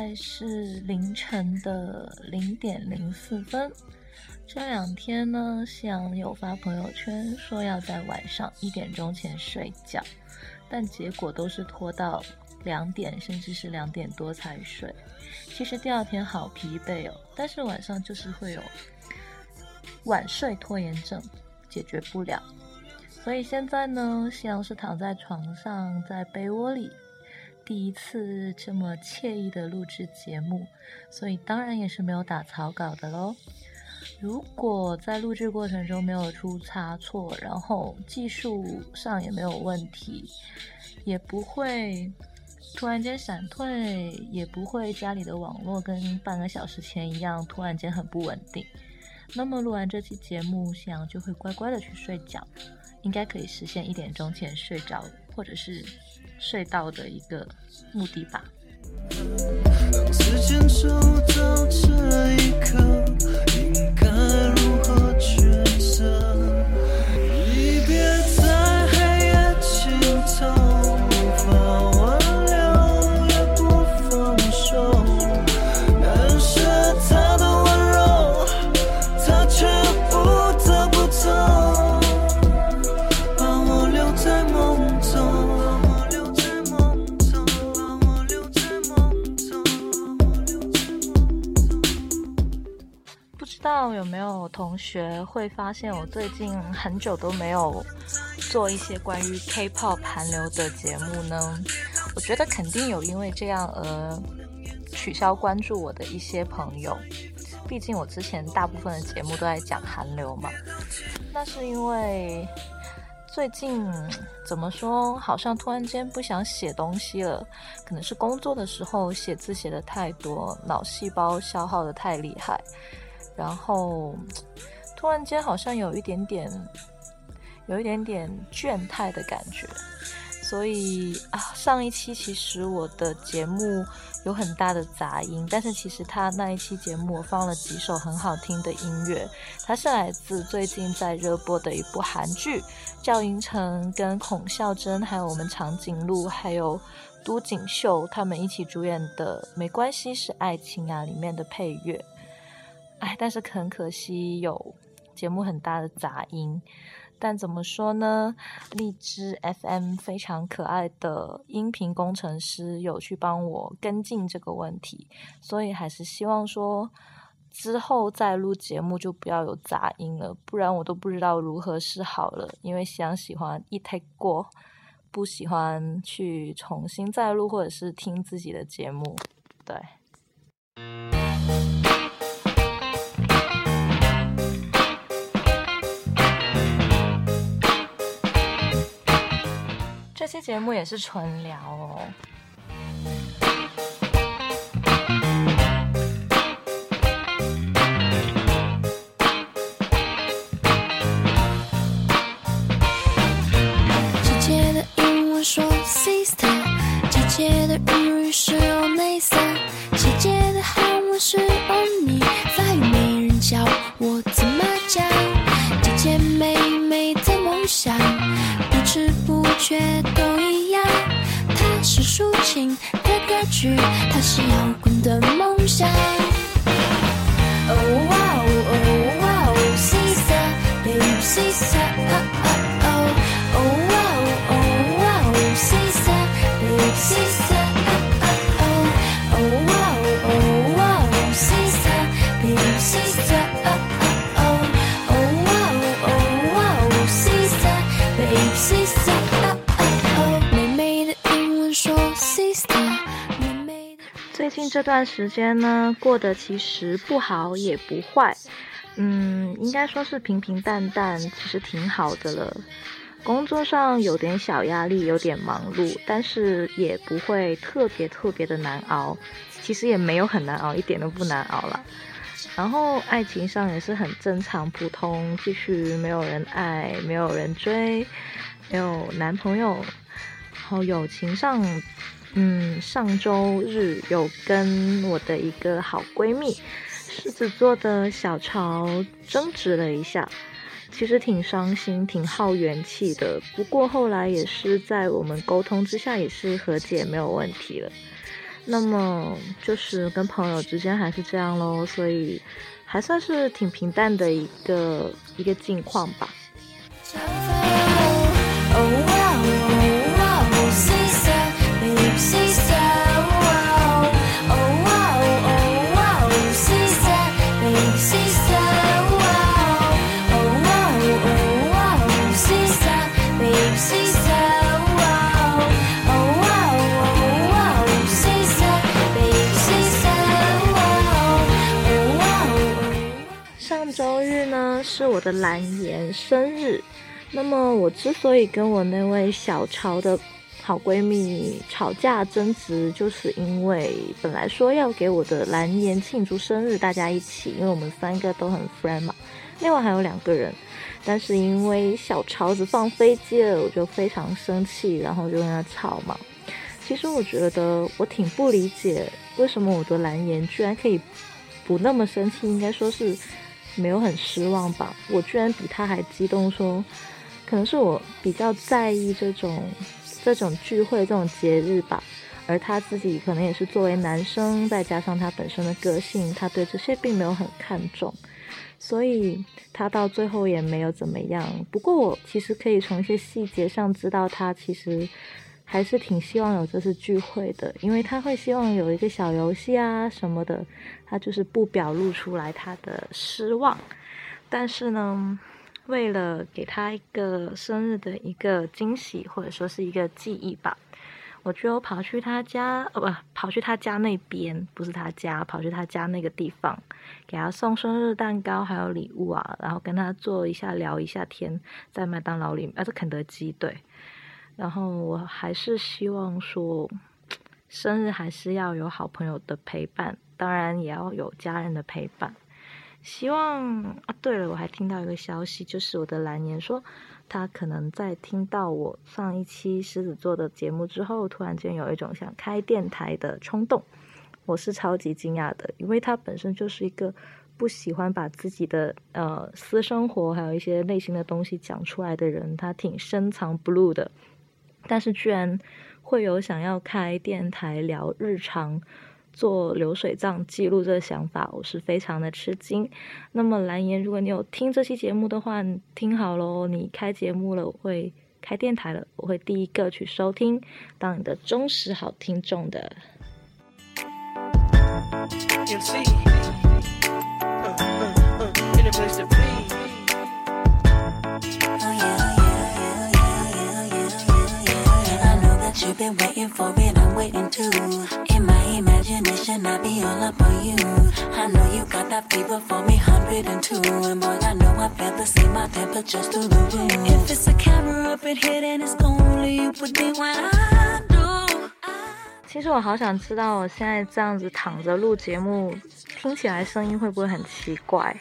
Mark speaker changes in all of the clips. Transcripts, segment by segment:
Speaker 1: 现在是凌晨的零点零四分。这两天呢，夕阳有发朋友圈说要在晚上一点钟前睡觉，但结果都是拖到两点，甚至是两点多才睡。其实第二天好疲惫哦，但是晚上就是会有晚睡拖延症，解决不了。所以现在呢，夕阳是躺在床上，在被窝里。第一次这么惬意的录制节目，所以当然也是没有打草稿的喽。如果在录制过程中没有出差错，然后技术上也没有问题，也不会突然间闪退，也不会家里的网络跟半个小时前一样突然间很不稳定，那么录完这期节目，夕阳就会乖乖的去睡觉，应该可以实现一点钟前睡着，或者是。隧道的一个目的吧。让时间走到这一刻同学会发现我最近很久都没有做一些关于 K-pop 韩流的节目呢？我觉得肯定有因为这样而取消关注我的一些朋友。毕竟我之前大部分的节目都在讲韩流嘛。那是因为最近怎么说，好像突然间不想写东西了，可能是工作的时候写字写的太多，脑细胞消耗的太厉害。然后，突然间好像有一点点，有一点点倦态的感觉，所以啊，上一期其实我的节目有很大的杂音，但是其实他那一期节目我放了几首很好听的音乐，它是来自最近在热播的一部韩剧，赵寅成跟孔孝真，还有我们长颈鹿，还有都锦绣他们一起主演的《没关系是爱情》啊里面的配乐。哎，但是很可惜有节目很大的杂音。但怎么说呢？荔枝 FM 非常可爱的音频工程师有去帮我跟进这个问题，所以还是希望说之后再录节目就不要有杂音了，不然我都不知道如何是好了。因为想喜欢一 take 过，不喜欢去重新再录或者是听自己的节目，对。这节目也是纯聊哦。
Speaker 2: 是摇滚的梦想。
Speaker 1: 这段时间呢，过得其实不好也不坏，嗯，应该说是平平淡淡，其实挺好的了。工作上有点小压力，有点忙碌，但是也不会特别特别的难熬，其实也没有很难熬，一点都不难熬了。然后爱情上也是很正常普通，继续没有人爱，没有人追，没有男朋友。然后友情上，嗯，上周日有跟我的一个好闺蜜，狮子座的小潮争执了一下，其实挺伤心，挺耗元气的。不过后来也是在我们沟通之下，也是和解，没有问题了。那么就是跟朋友之间还是这样喽，所以还算是挺平淡的一个一个境况吧。我的蓝颜生日，那么我之所以跟我那位小潮的好闺蜜吵架争执，就是因为本来说要给我的蓝颜庆祝生日，大家一起，因为我们三个都很 friend 嘛，另外还有两个人，但是因为小潮子放飞机了，我就非常生气，然后就跟他吵嘛。其实我觉得我挺不理解，为什么我的蓝颜居然可以不那么生气，应该说是。没有很失望吧？我居然比他还激动，说可能是我比较在意这种这种聚会、这种节日吧。而他自己可能也是作为男生，再加上他本身的个性，他对这些并没有很看重，所以他到最后也没有怎么样。不过我其实可以从一些细节上知道，他其实还是挺希望有这次聚会的，因为他会希望有一个小游戏啊什么的。他就是不表露出来他的失望，但是呢，为了给他一个生日的一个惊喜，或者说是一个记忆吧，我就跑去他家，呃，不，跑去他家那边，不是他家，跑去他家那个地方，给他送生日蛋糕还有礼物啊，然后跟他坐一下聊一下天，在麦当劳里，啊，是肯德基对，然后我还是希望说，生日还是要有好朋友的陪伴。当然也要有家人的陪伴。希望啊，对了，我还听到一个消息，就是我的蓝颜说，他可能在听到我上一期狮子座的节目之后，突然间有一种想开电台的冲动。我是超级惊讶的，因为他本身就是一个不喜欢把自己的呃私生活还有一些内心的东西讲出来的人，他挺深藏不露的。但是居然会有想要开电台聊日常。做流水账记录这个想法，我是非常的吃惊。那么蓝颜，如果你有听这期节目的话，听好喽，你开节目了，我会开电台了，我会第一个去收听，当你的忠实好听众的。其实我好想知道，我现在这样子躺着录节目，听起来声音会不会很奇怪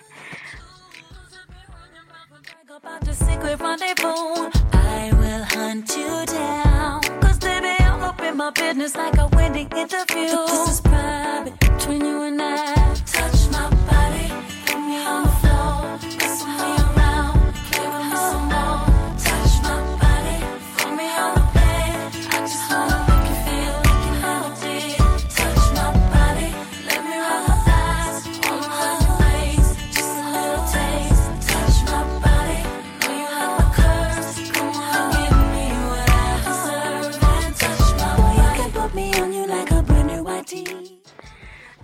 Speaker 1: ？my business like a wedding interview. This is private between you and I. Touch my body, put me on the floor.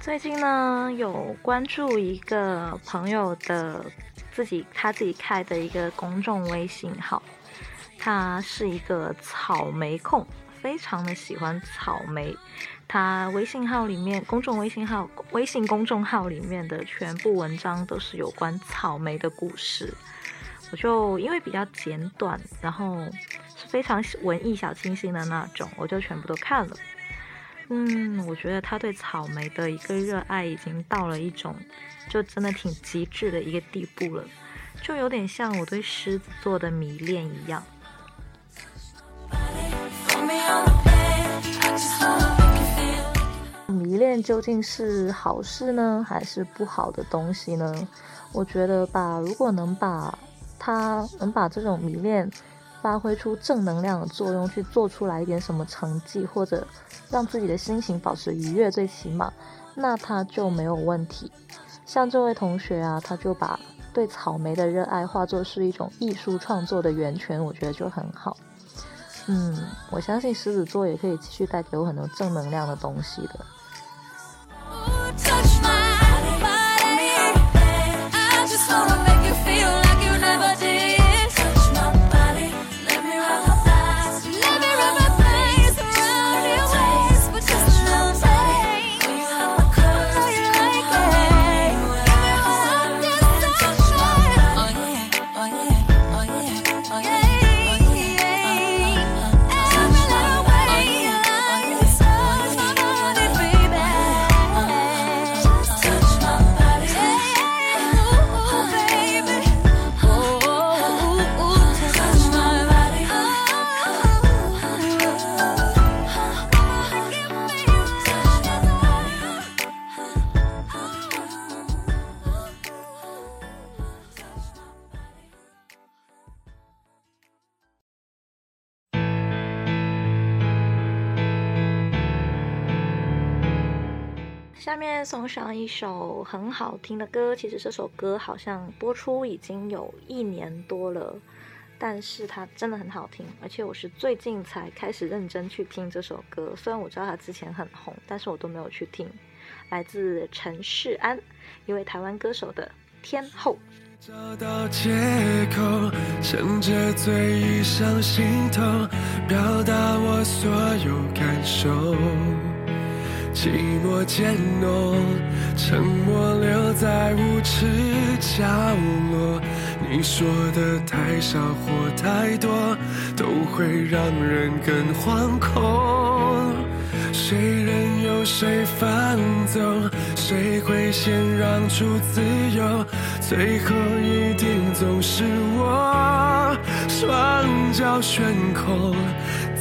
Speaker 1: 最近呢，有关注一个朋友的自己他自己开的一个公众微信号，他是一个草莓控，非常的喜欢草莓。他微信号里面，公众微信号、微信公众号里面的全部文章都是有关草莓的故事。我就因为比较简短，然后是非常文艺小清新的那种，我就全部都看了。嗯，我觉得他对草莓的一个热爱已经到了一种，就真的挺极致的一个地步了，就有点像我对狮子座的迷恋一样。迷恋究竟是好事呢，还是不好的东西呢？我觉得吧，如果能把他能把这种迷恋。发挥出正能量的作用，去做出来一点什么成绩，或者让自己的心情保持愉悦，最起码，那他就没有问题。像这位同学啊，他就把对草莓的热爱化作是一种艺术创作的源泉，我觉得就很好。嗯，我相信狮子座也可以继续带给我很多正能量的东西的。上一首很好听的歌，其实这首歌好像播出已经有一年多了，但是它真的很好听，而且我是最近才开始认真去听这首歌。虽然我知道它之前很红，但是我都没有去听。来自陈世安，一位台湾歌手的天后。
Speaker 3: 找到借口，趁着醉意上心头，表达我所有感受。寂寞渐浓，沉默留在无耻角落。你说的太少或太多，都会让人更惶恐。谁任由谁放纵，谁会先让出自由？最后一定总是我，双脚悬空。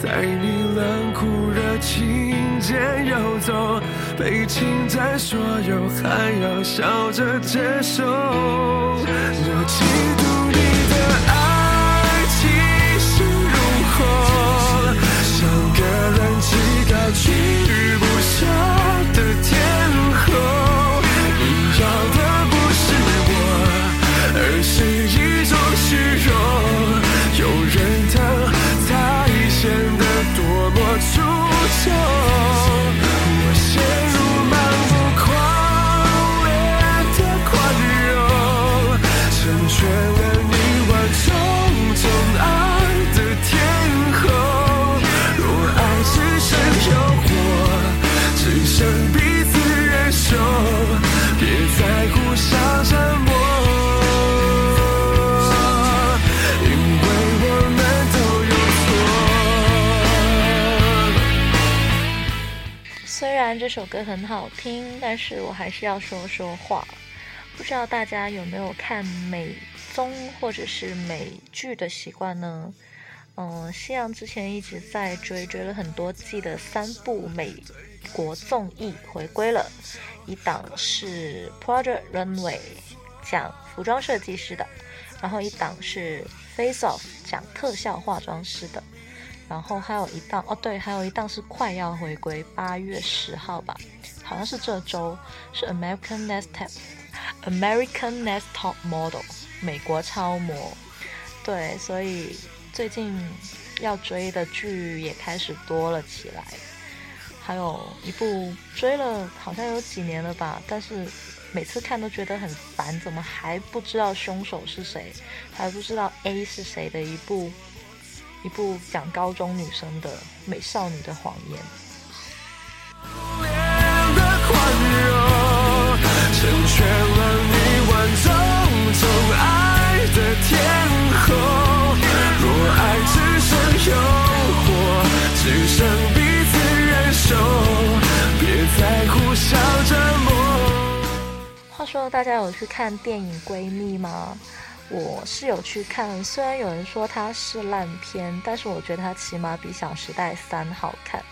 Speaker 3: 在你冷酷热情间游走，被侵占所有，还要笑着接受。我嫉妒你的爱气势如虹，像个人气高居不下的天后。你要的不是我，而是一种虚荣。别再互相折磨。
Speaker 1: 虽然这首歌很好听，但是我还是要说说话。不知道大家有没有看美综或者是美剧的习惯呢？嗯，夕阳之前一直在追，追了很多季的三部美国综艺回归了。一档是 Project Runway，讲服装设计师的；然后一档是 Face Off，讲特效化妆师的。然后还有一档哦，对，还有一档是快要回归，八月十号吧，好像是这周，是 American Next Top，American Next Top Model，美国超模。对，所以最近要追的剧也开始多了起来。还有一部追了好像有几年了吧，但是每次看都觉得很烦，怎么还不知道凶手是谁，还不知道 A 是谁的一部。一部讲高中女生的美少女的谎言。话说，大家有去看电影《闺蜜》吗？我是有去看，虽然有人说它是烂片，但是我觉得它起码比《小时代三》好看。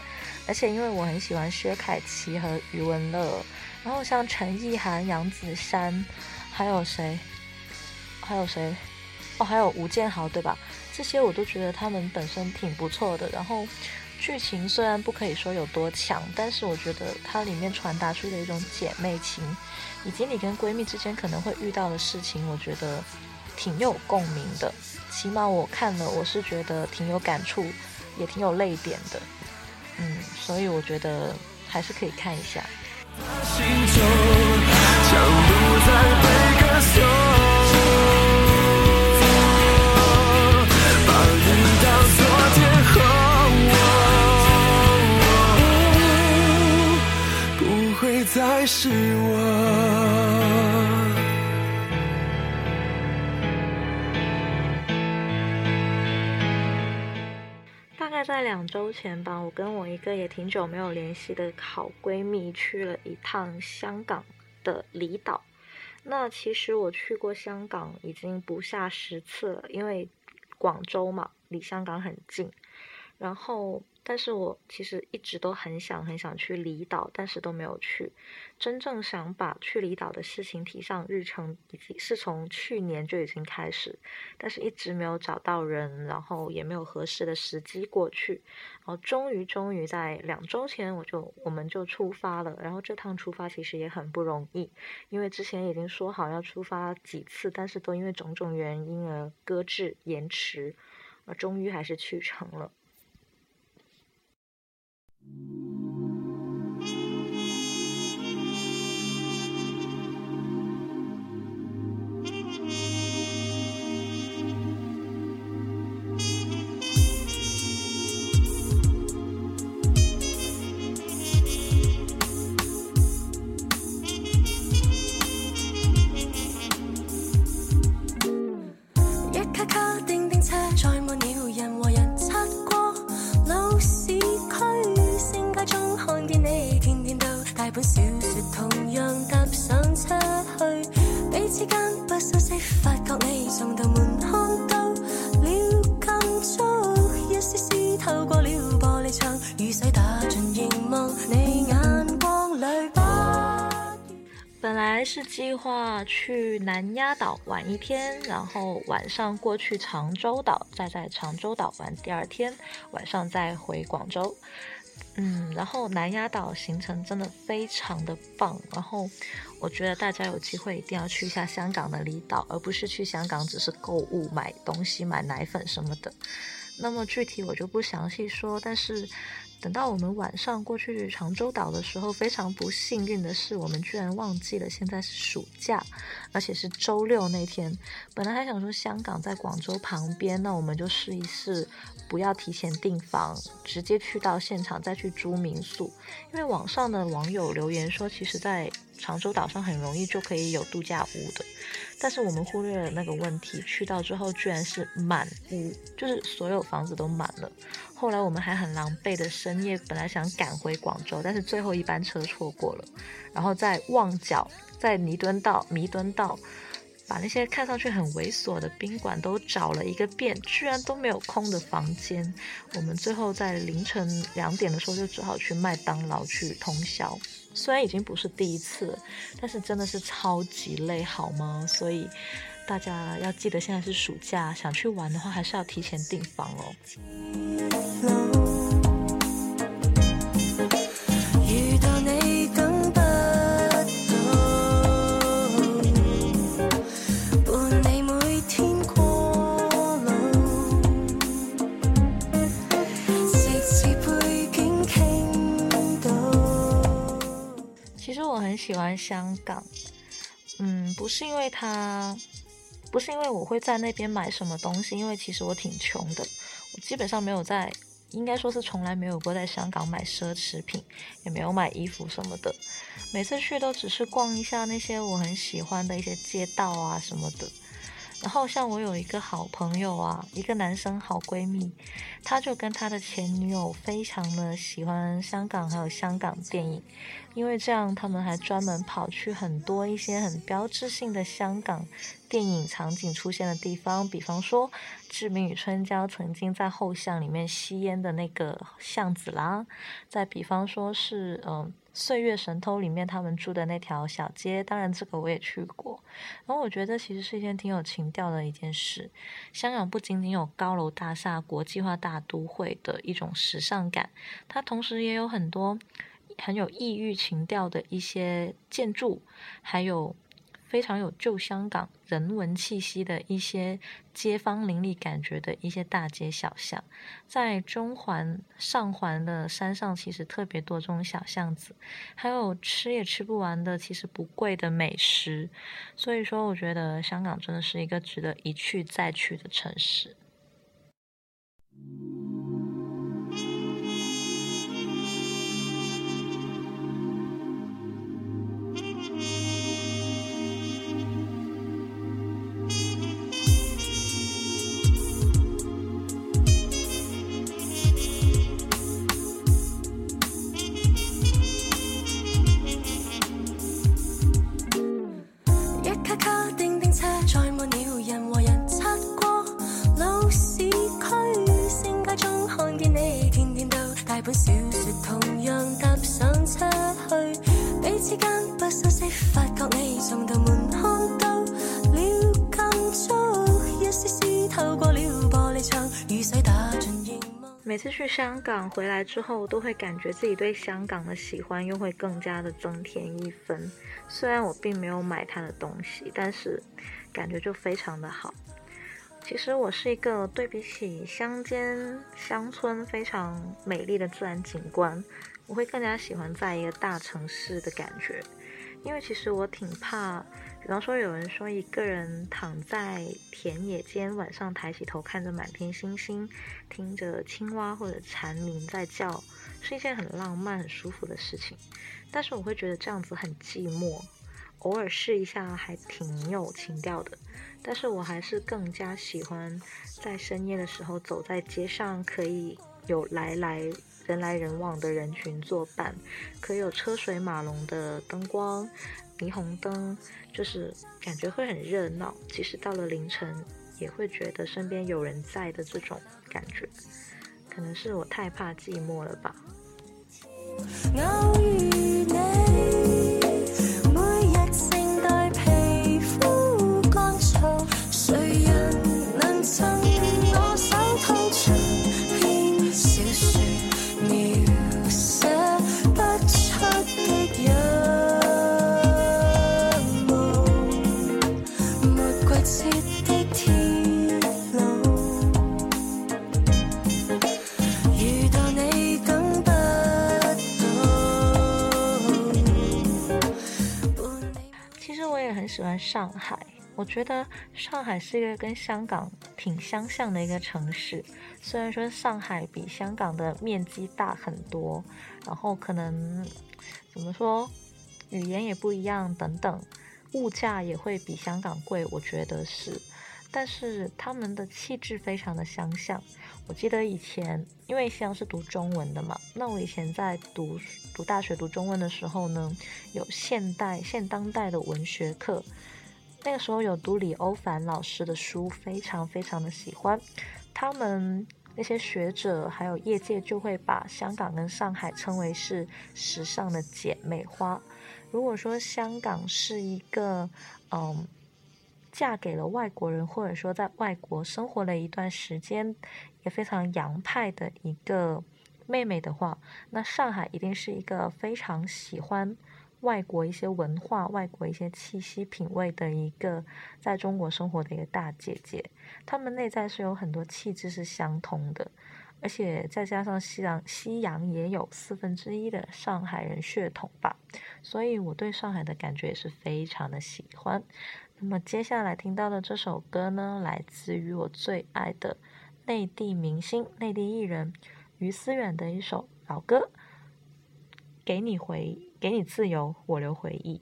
Speaker 1: 而且因为我很喜欢薛凯琪和余文乐，然后像陈意涵、杨子姗，还有谁？还有谁？哦，还有吴建豪，对吧？这些我都觉得他们本身挺不错的。然后剧情虽然不可以说有多强，但是我觉得它里面传达出的一种姐妹情，以及你跟闺蜜之间可能会遇到的事情，我觉得挺有共鸣的。起码我看了，我是觉得挺有感触，也挺有泪点的。嗯，所以我觉得还是可以看一下。
Speaker 3: 再是我。
Speaker 1: 大概在两周前吧，我跟我一个也挺久没有联系的好闺蜜去了一趟香港的离岛。那其实我去过香港已经不下十次了，因为广州嘛，离香港很近。然后，但是我其实一直都很想很想去离岛，但是都没有去。真正想把去离岛的事情提上日程，已经是从去年就已经开始，但是一直没有找到人，然后也没有合适的时机过去。然后终于终于在两周前，我就我们就出发了。然后这趟出发其实也很不容易，因为之前已经说好要出发几次，但是都因为种种原因而搁置延迟，而终于还是去成了。
Speaker 2: 一本小說同樣搭上出去，彼此間不相識，發覺你送到門看到了禁足，一絲絲透過了玻璃窗，雨水打進熒幕，你眼光里不。
Speaker 1: 本來是計劃去南丫島玩一天，然後晚上過去長洲島，再在長洲島玩第二天，晚上再回廣州。嗯，然后南丫岛行程真的非常的棒，然后我觉得大家有机会一定要去一下香港的离岛，而不是去香港只是购物买东西、买奶粉什么的。那么具体我就不详细说，但是等到我们晚上过去长洲岛的时候，非常不幸运的是，我们居然忘记了现在是暑假，而且是周六那天。本来还想说香港在广州旁边，那我们就试一试，不要提前订房，直接去到现场再去租民宿。因为网上的网友留言说，其实在长洲岛上很容易就可以有度假屋的，但是我们忽略了那个问题，去到之后居然是满屋，就是所有房子都满了。后来我们还很狼狈的深夜，本来想赶回广州，但是最后一班车错过了，然后在旺角、在弥敦道、弥敦道，把那些看上去很猥琐的宾馆都找了一个遍，居然都没有空的房间。我们最后在凌晨两点的时候就只好去麦当劳去通宵。虽然已经不是第一次，但是真的是超级累，好吗？所以大家要记得现在是暑假，想去玩的话还是要提前订房哦。
Speaker 2: 遇到你等不到，伴你每天過路，直至背景傾到。
Speaker 1: 其实我很喜欢香港，嗯，不是因为它，不是因为我会在那边买什么东西，因为其实我挺穷的，我基本上没有在，应该说是从来没有过在香港买奢侈品，也没有买衣服什么的，每次去都只是逛一下那些我很喜欢的一些街道啊什么的。然后像我有一个好朋友啊，一个男生好闺蜜，他就跟他的前女友非常的喜欢香港，还有香港电影，因为这样他们还专门跑去很多一些很标志性的香港电影场景出现的地方，比方说《志明与春娇》曾经在后巷里面吸烟的那个巷子啦，再比方说是嗯。岁月神偷》里面他们住的那条小街，当然这个我也去过。然后我觉得其实是一件挺有情调的一件事。香港不仅仅有高楼大厦、国际化大都会的一种时尚感，它同时也有很多很有异域情调的一些建筑，还有。非常有旧香港人文气息的一些街坊邻里感觉的一些大街小巷，在中环、上环的山上，其实特别多这种小巷子，还有吃也吃不完的，其实不贵的美食。所以说，我觉得香港真的是一个值得一去再去的城市。
Speaker 2: 同样搭上车去，彼此间不熟息，发觉你送到门看到了建筑，一丝丝透过了玻璃窗，雨水打进凝眸。
Speaker 1: 每次去香港回来之后，都会感觉自己对香港的喜欢又会更加的增添一分。虽然我并没有买他的东西，但是感觉就非常的好。其实我是一个对比起乡间乡村非常美丽的自然景观，我会更加喜欢在一个大城市的感觉。因为其实我挺怕，比方说有人说一个人躺在田野间，晚上抬起头看着满天星星，听着青蛙或者蝉鸣在叫，是一件很浪漫、很舒服的事情。但是我会觉得这样子很寂寞，偶尔试一下还挺有情调的。但是我还是更加喜欢在深夜的时候走在街上，可以有来来。人来人往的人群作伴，可有车水马龙的灯光、霓虹灯，就是感觉会很热闹。即使到了凌晨，也会觉得身边有人在的这种感觉。可能是我太怕寂寞了吧。喜欢上海，我觉得上海是一个跟香港挺相像的一个城市。虽然说上海比香港的面积大很多，然后可能怎么说，语言也不一样等等，物价也会比香港贵，我觉得是。但是他们的气质非常的相像。我记得以前，因为像是读中文的嘛，那我以前在读读大学读中文的时候呢，有现代现当代的文学课，那个时候有读李欧凡老师的书，非常非常的喜欢。他们那些学者还有业界就会把香港跟上海称为是时尚的姐妹花。如果说香港是一个，嗯。嫁给了外国人，或者说在外国生活了一段时间，也非常洋派的一个妹妹的话，那上海一定是一个非常喜欢外国一些文化、外国一些气息品味的一个在中国生活的一个大姐姐。她们内在是有很多气质是相通的，而且再加上西洋西洋也有四分之一的上海人血统吧，所以我对上海的感觉也是非常的喜欢。那么接下来听到的这首歌呢，来自于我最爱的内地明星、内地艺人于思远的一首老歌，《给你回，给你自由，我留回忆》。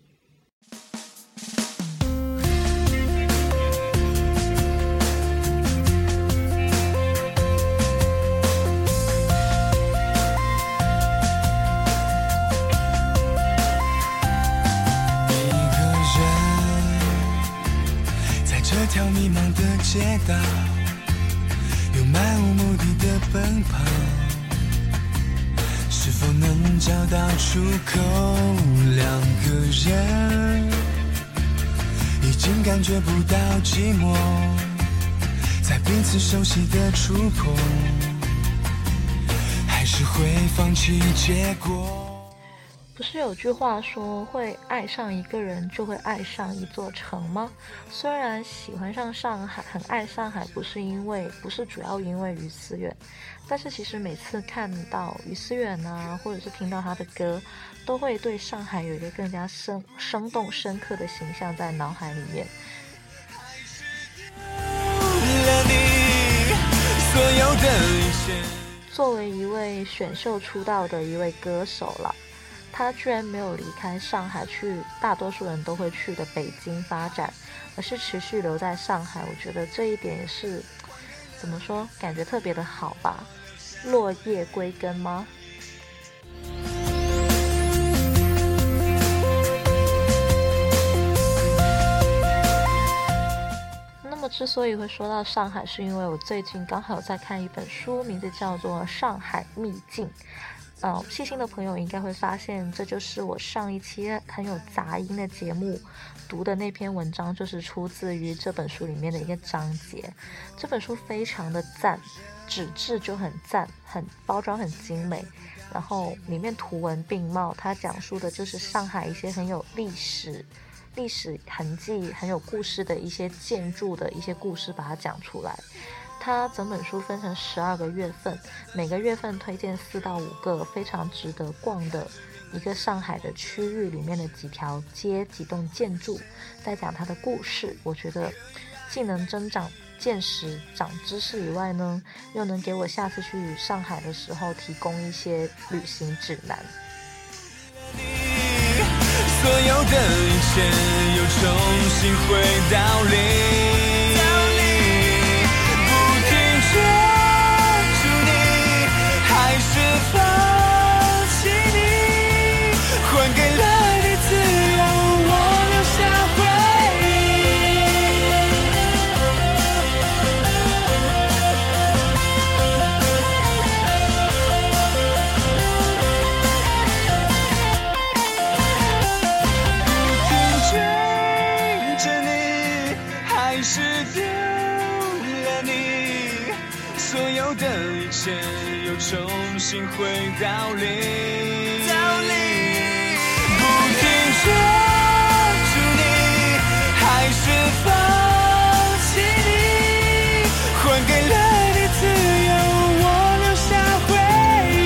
Speaker 3: 又漫无目的的奔跑，是
Speaker 4: 否能找到出口？两个人已经感觉不到寂寞，在彼此熟悉的触碰，还是会放弃结果。
Speaker 1: 是有句话说，会爱上一个人就会爱上一座城吗？虽然喜欢上上海，很爱上海，不是因为，不是主要因为于思远，但是其实每次看到于思远啊，或者是听到他的歌，都会对上海有一个更加生生动、深刻的形象在脑海里面。作为一位选秀出道的一位歌手了。他居然没有离开上海去大多数人都会去的北京发展，而是持续留在上海。我觉得这一点也是怎么说，感觉特别的好吧？落叶归根吗？那么之所以会说到上海，是因为我最近刚好在看一本书，名字叫做《上海秘境》。嗯，细心的朋友应该会发现，这就是我上一期很有杂音的节目读的那篇文章，就是出自于这本书里面的一个章节。这本书非常的赞，纸质就很赞，很包装很精美，然后里面图文并茂。它讲述的就是上海一些很有历史、历史痕迹、很有故事的一些建筑的一些故事，把它讲出来。它整本书分成十二个月份，每个月份推荐四到五个非常值得逛的一个上海的区域里面的几条街、几栋建筑，在讲它的故事。我觉得既能增长见识、长知识以外呢，又能给我下次去上海的时候提供一些旅行指南。所有的一切又重新回到零。
Speaker 5: 放弃你还给了你自由我留下
Speaker 1: 回
Speaker 5: 忆不停追着你还是丢了你所有的一切。回
Speaker 1: 到零，不停追逐你，还是放弃你，还给了你自由，我留下回忆。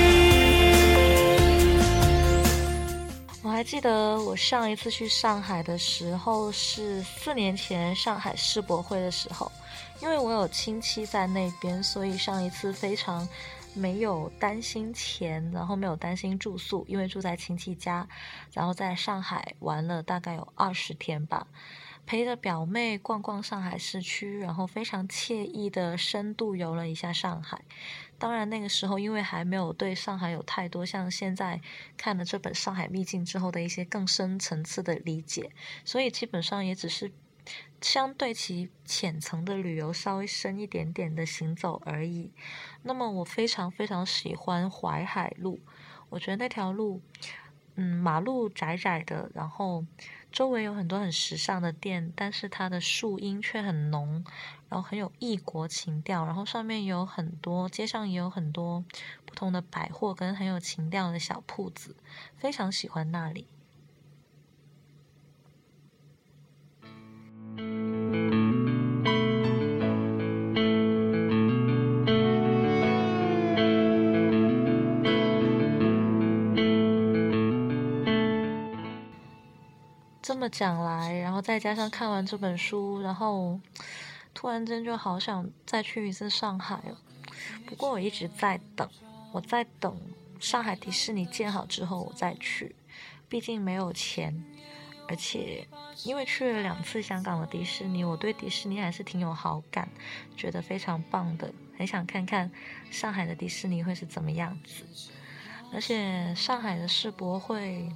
Speaker 1: 我还记得我上一次去上海的时候是四年前上海世博会的时候，因为我有亲戚在那边，所以上一次非常。没有担心钱，然后没有担心住宿，因为住在亲戚家，然后在上海玩了大概有二十天吧，陪着表妹逛逛上海市区，然后非常惬意的深度游了一下上海。当然那个时候因为还没有对上海有太多像现在看了这本《上海秘境》之后的一些更深层次的理解，所以基本上也只是。相对其浅层的旅游稍微深一点点的行走而已。那么我非常非常喜欢淮海路，我觉得那条路，嗯，马路窄窄的，然后周围有很多很时尚的店，但是它的树荫却很浓，然后很有异国情调。然后上面有很多，街上也有很多不同的百货跟很有情调的小铺子，非常喜欢那里。这么讲来，然后再加上看完这本书，然后突然间就好想再去一次上海哦。不过我一直在等，我在等上海迪士尼建好之后我再去，毕竟没有钱，而且因为去了两次香港的迪士尼，我对迪士尼还是挺有好感，觉得非常棒的，很想看看上海的迪士尼会是怎么样子。而且上海的世博会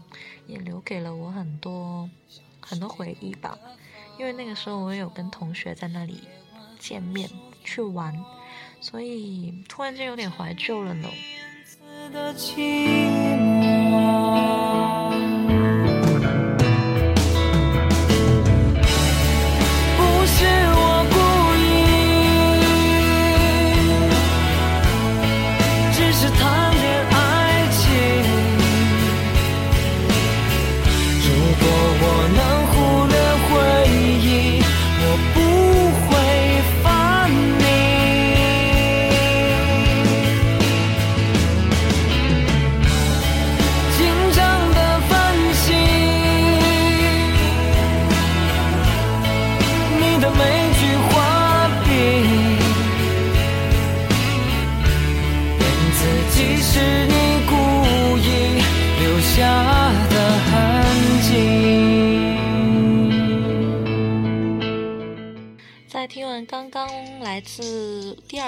Speaker 1: 也留给了我很多很多回忆吧，因为那个时候我有跟同学在那里见面去玩，所以突然间有点怀旧了呢。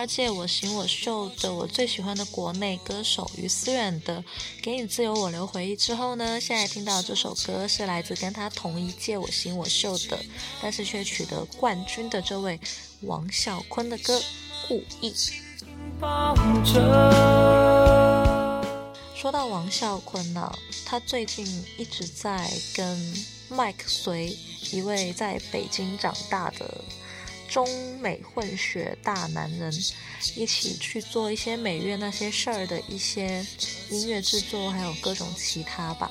Speaker 1: 二届我行我秀的我最喜欢的国内歌手于思远的《给你自由，我留回忆》之后呢，现在听到这首歌是来自跟他同一届我行我秀的，但是却取得冠军的这位王啸坤的歌《故意》。说到王啸坤呢、他最近一直在跟麦克隋，一位在北京长大的中美混血大男人，一起去做一些美乐那些事儿的一些音乐制作，还有各种其他吧。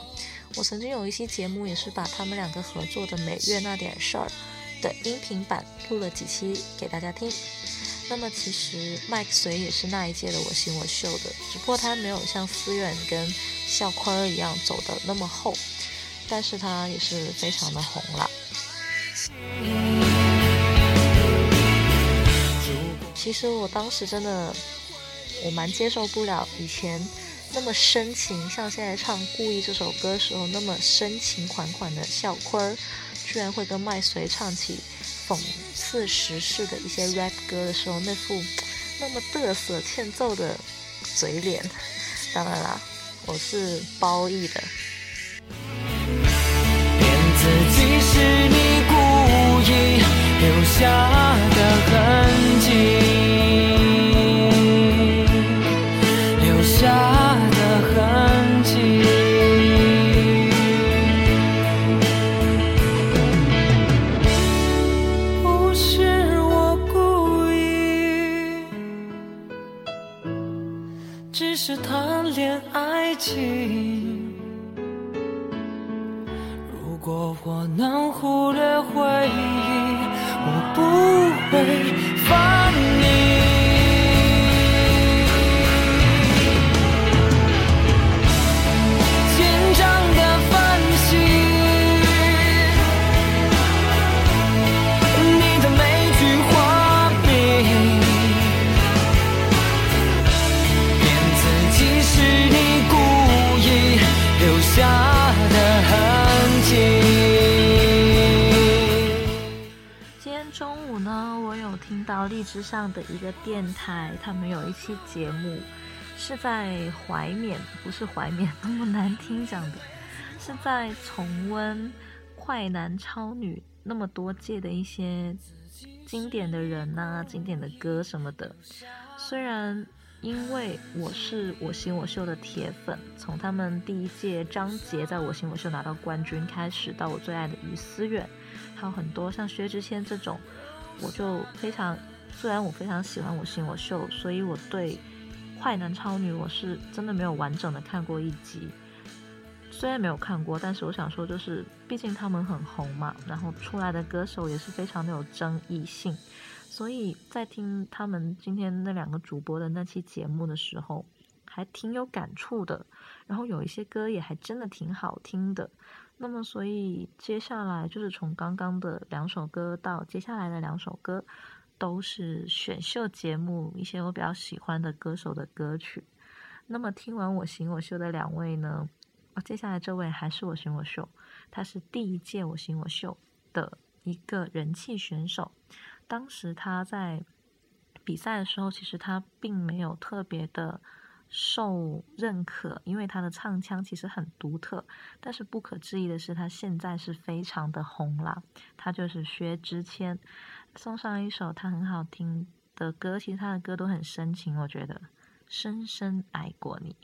Speaker 1: 我曾经有一期节目也是把他们两个合作的美乐那点事儿的音频版录了几期给大家听。那么其实麦克隋也是那一届的我行我秀的，只不过他没有像思远跟校坤儿一样走的那么厚，但是他也是非常的红了。其实我当时真的，我蛮接受不了以前那么深情，像现在唱《故意》这首歌时候那么深情款款的笑坤儿，居然会跟麦穗唱起讽刺时事的一些 rap 歌的时候，那副那么嘚瑟欠揍的嘴脸。当然啦，我是褒义的。
Speaker 6: 骗自己是你故意留下的痕迹，情。如果我能忽略回忆，我不会
Speaker 1: 上的一个电台，他们有一期节目是在怀缅，不是怀缅 那么难听讲的，是在重温《快男超女》那么多届的一些经典的人呐、经典的歌什么的。虽然因为我是我行我秀的铁粉，从他们第一届张杰在我行我秀拿到冠军开始，到我最爱的于思远，还有很多像薛之谦这种，我就非常，虽然我非常喜欢我行我秀，所以我对坏男超女我是真的没有完整的看过一集。虽然没有看过，但是我想说，就是毕竟他们很红嘛，然后出来的歌手也是非常的有争议性，所以在听他们今天那两个主播的那期节目的时候，还挺有感触的。然后有一些歌也还真的挺好听的。那么，所以接下来就是从刚刚的两首歌到接下来的两首歌，都是选秀节目一些我比较喜欢的歌手的歌曲。那么听完我行我秀的两位呢，啊，接下来这位还是我行我秀，他是第一届我行我秀的一个人气选手。当时他在比赛的时候，其实他并没有特别的受认可，因为他的唱腔其实很独特。但是不可置疑的是，他现在是非常的红了。他就是薛之谦，送上一首他很好听的歌，其实他的歌都很深情，我觉得《深深爱过你》。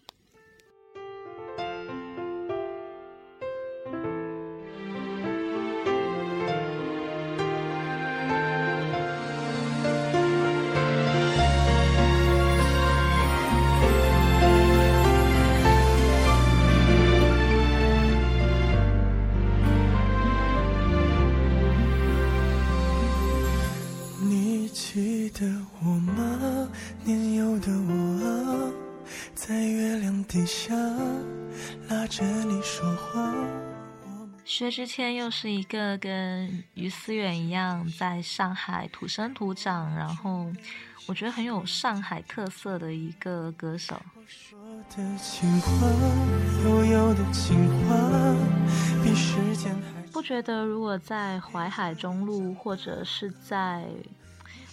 Speaker 1: 之谦又是一个跟于思远一样在上海土生土长，然后我觉得很有上海特色的一个歌手。不觉得如果在淮海中路或者是在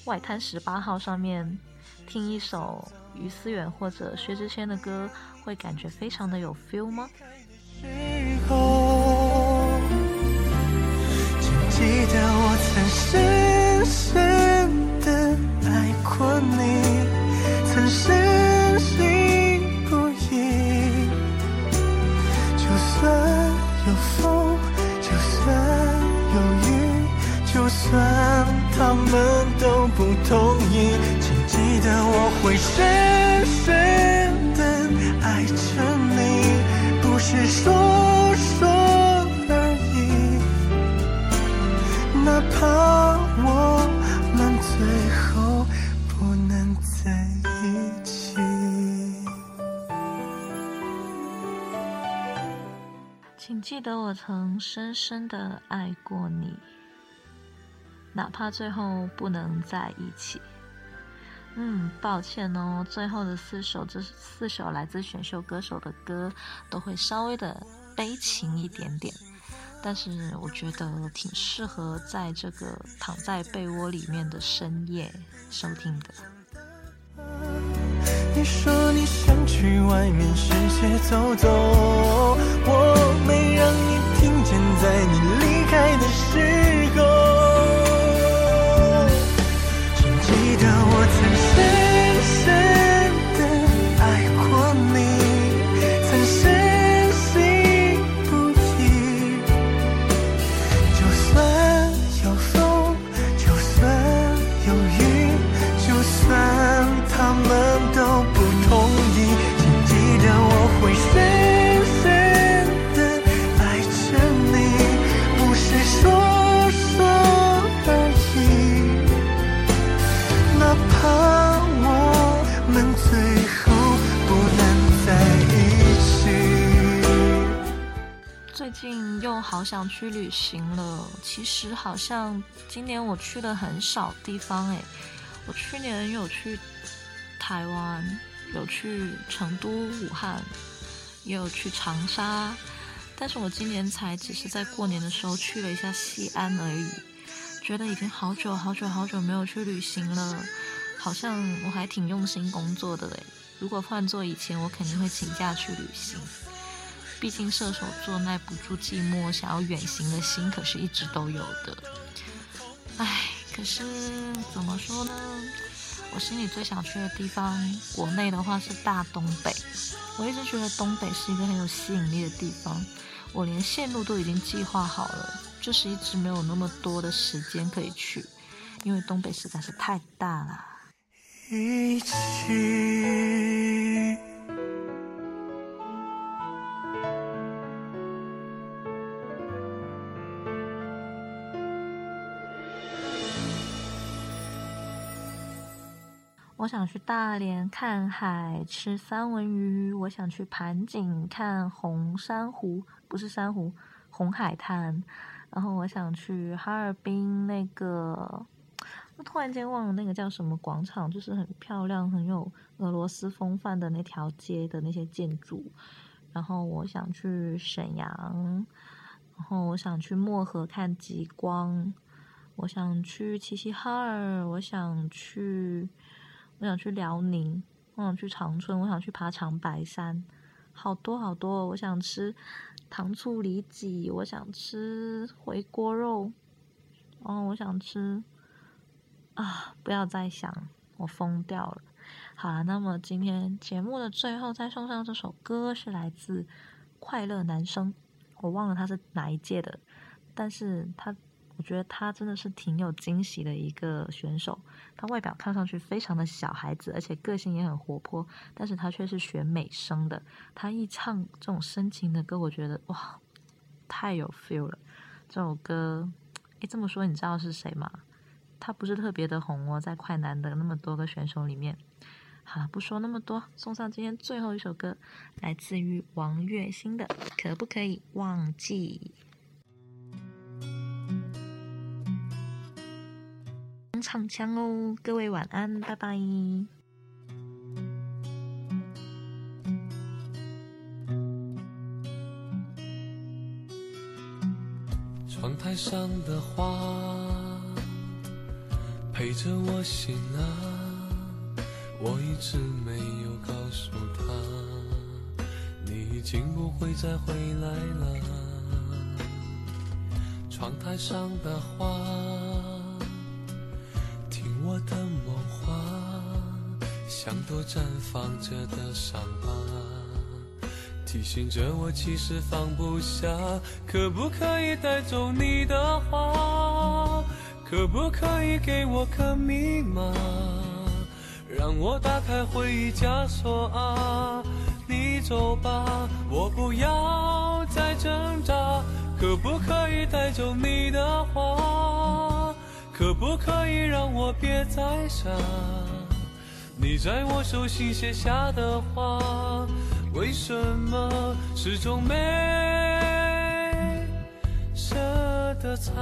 Speaker 1: 外滩十八号上面听一首于思远或者薛之谦的歌，会感觉非常的有 feel 吗？
Speaker 4: 时候，得我曾深深的爱过你，曾深信不疑。就算有风，就算有雨，就算他们都不同意，请记得我会深深的爱着你。不是说说哪怕我们最后不能在一起。
Speaker 1: 请记得我曾深深的爱过你，哪怕最后不能在一起。嗯，抱歉哦，最后的四首，这四首来自选秀歌手的歌，都会稍微的悲情一点点，但是我觉得挺适合在这个躺在被窝里面的深夜收听的。
Speaker 4: 你说你想去外面世界走走，我没让你听见，在你离开的时候，
Speaker 1: 近又好想去旅行了。其实好像今年我去的很少地方诶，我去年有去台湾，有去成都、武汉，也有去长沙，但是我今年才只是在过年的时候去了一下西安而已。觉得已经好久好久好久没有去旅行了，好像我还挺用心工作的嘞。如果换做以前，我肯定会请假去旅行。毕竟射手座耐不住寂寞，想要远行的心可是一直都有的。唉，可是怎么说呢？我心里最想去的地方，国内的话是大东北。我一直觉得东北是一个很有吸引力的地方，我连线路都已经计划好了，就是一直没有那么多的时间可以去，因为东北实在是太大了。
Speaker 4: 一起。
Speaker 1: 我想去大连看海，吃三文鱼。我想去盘锦看红珊瑚，不是珊瑚，红海滩。然后我想去哈尔滨那个，我突然间忘了那个叫什么广场，就是很漂亮、很有俄罗斯风范的那条街的那些建筑。然后我想去沈阳，然后我想去漠河看极光，我想去齐齐哈尔，我想去。我想去辽宁，我想去长春，我想去爬长白山，好多好多。我想吃糖醋里脊，我想吃回锅肉，哦我想吃啊！不要再想，我疯掉了。好了，那么今天节目的最后再送上这首歌，是来自快乐男生，我忘了他是哪一届的，但是他。我觉得他真的是挺有惊喜的一个选手。他外表看上去非常的小孩子，而且个性也很活泼，但是他却是学美声的。他一唱这种深情的歌，我觉得哇，太有 feel 了。这首歌，诶，这么说你知道是谁吗？他不是特别的红哦，在快男的那么多个选手里面。好了，不说那么多，送上今天最后一首歌，来自于王栎鑫的《可不可以忘记》。唱腔哦，各位晚安，拜拜。
Speaker 6: 窗台上的花陪着我醒了，我一直没有告诉他，你已经不会再回来了。窗台上的花，我的梦话，像朵绽放着的伤疤。提醒着我，其实放不下。可不可以带走你的话？可不可以给我个密码，让我打开回忆枷锁啊？你走吧，我不要再挣扎。可不可以带走你的话？可不可以让我别再想？你在我手心写下的话。为什么始终没舍得擦？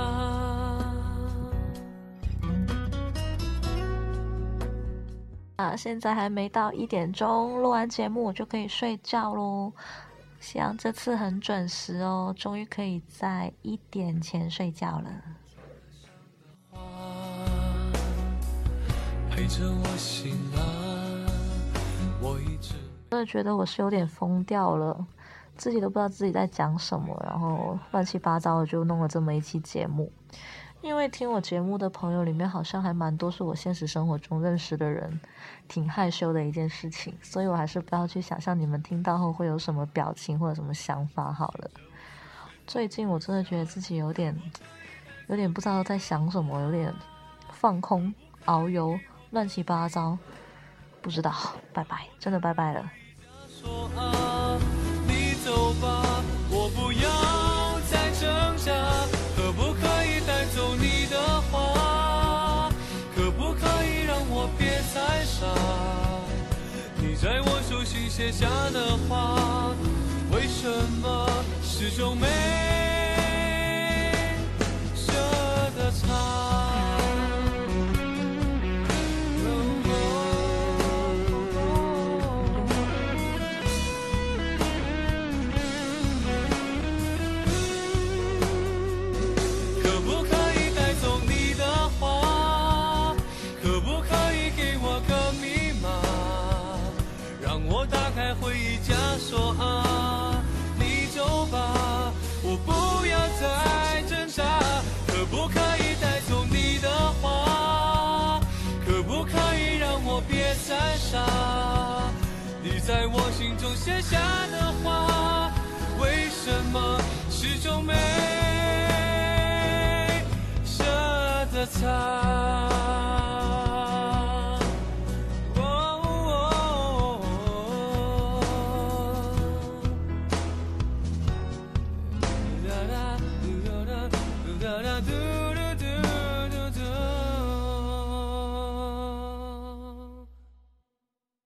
Speaker 1: 啊，现在还没到一点钟，录完节目我就可以睡觉喽。希望这次很准时哦，终于可以在一点前睡觉了。
Speaker 6: 陪着我醒了，我一直。
Speaker 1: 真的觉得我是有点疯掉了，自己都不知道自己在讲什么，然后乱七八糟的就弄了这么一期节目。因为听我节目的朋友里面好像还蛮多是我现实生活中认识的人，挺害羞的一件事情，所以我还是不要去想象你们听到后会有什么表情或者什么想法好了。最近我真的觉得自己有点，有点不知道在想什么，有点放空、遨游、乱七八糟，不知道。拜拜，真的拜拜了。
Speaker 6: 说啊，你走吧，我不要再挣扎。可不可以带走你的话？可不可以让我别再傻？你在我手心写下的话，为什么始终没说啊，你走吧，我不要再挣扎。可不可以带走你的话？可不可以让我别再傻？你在我心中写下的话，为什么始终没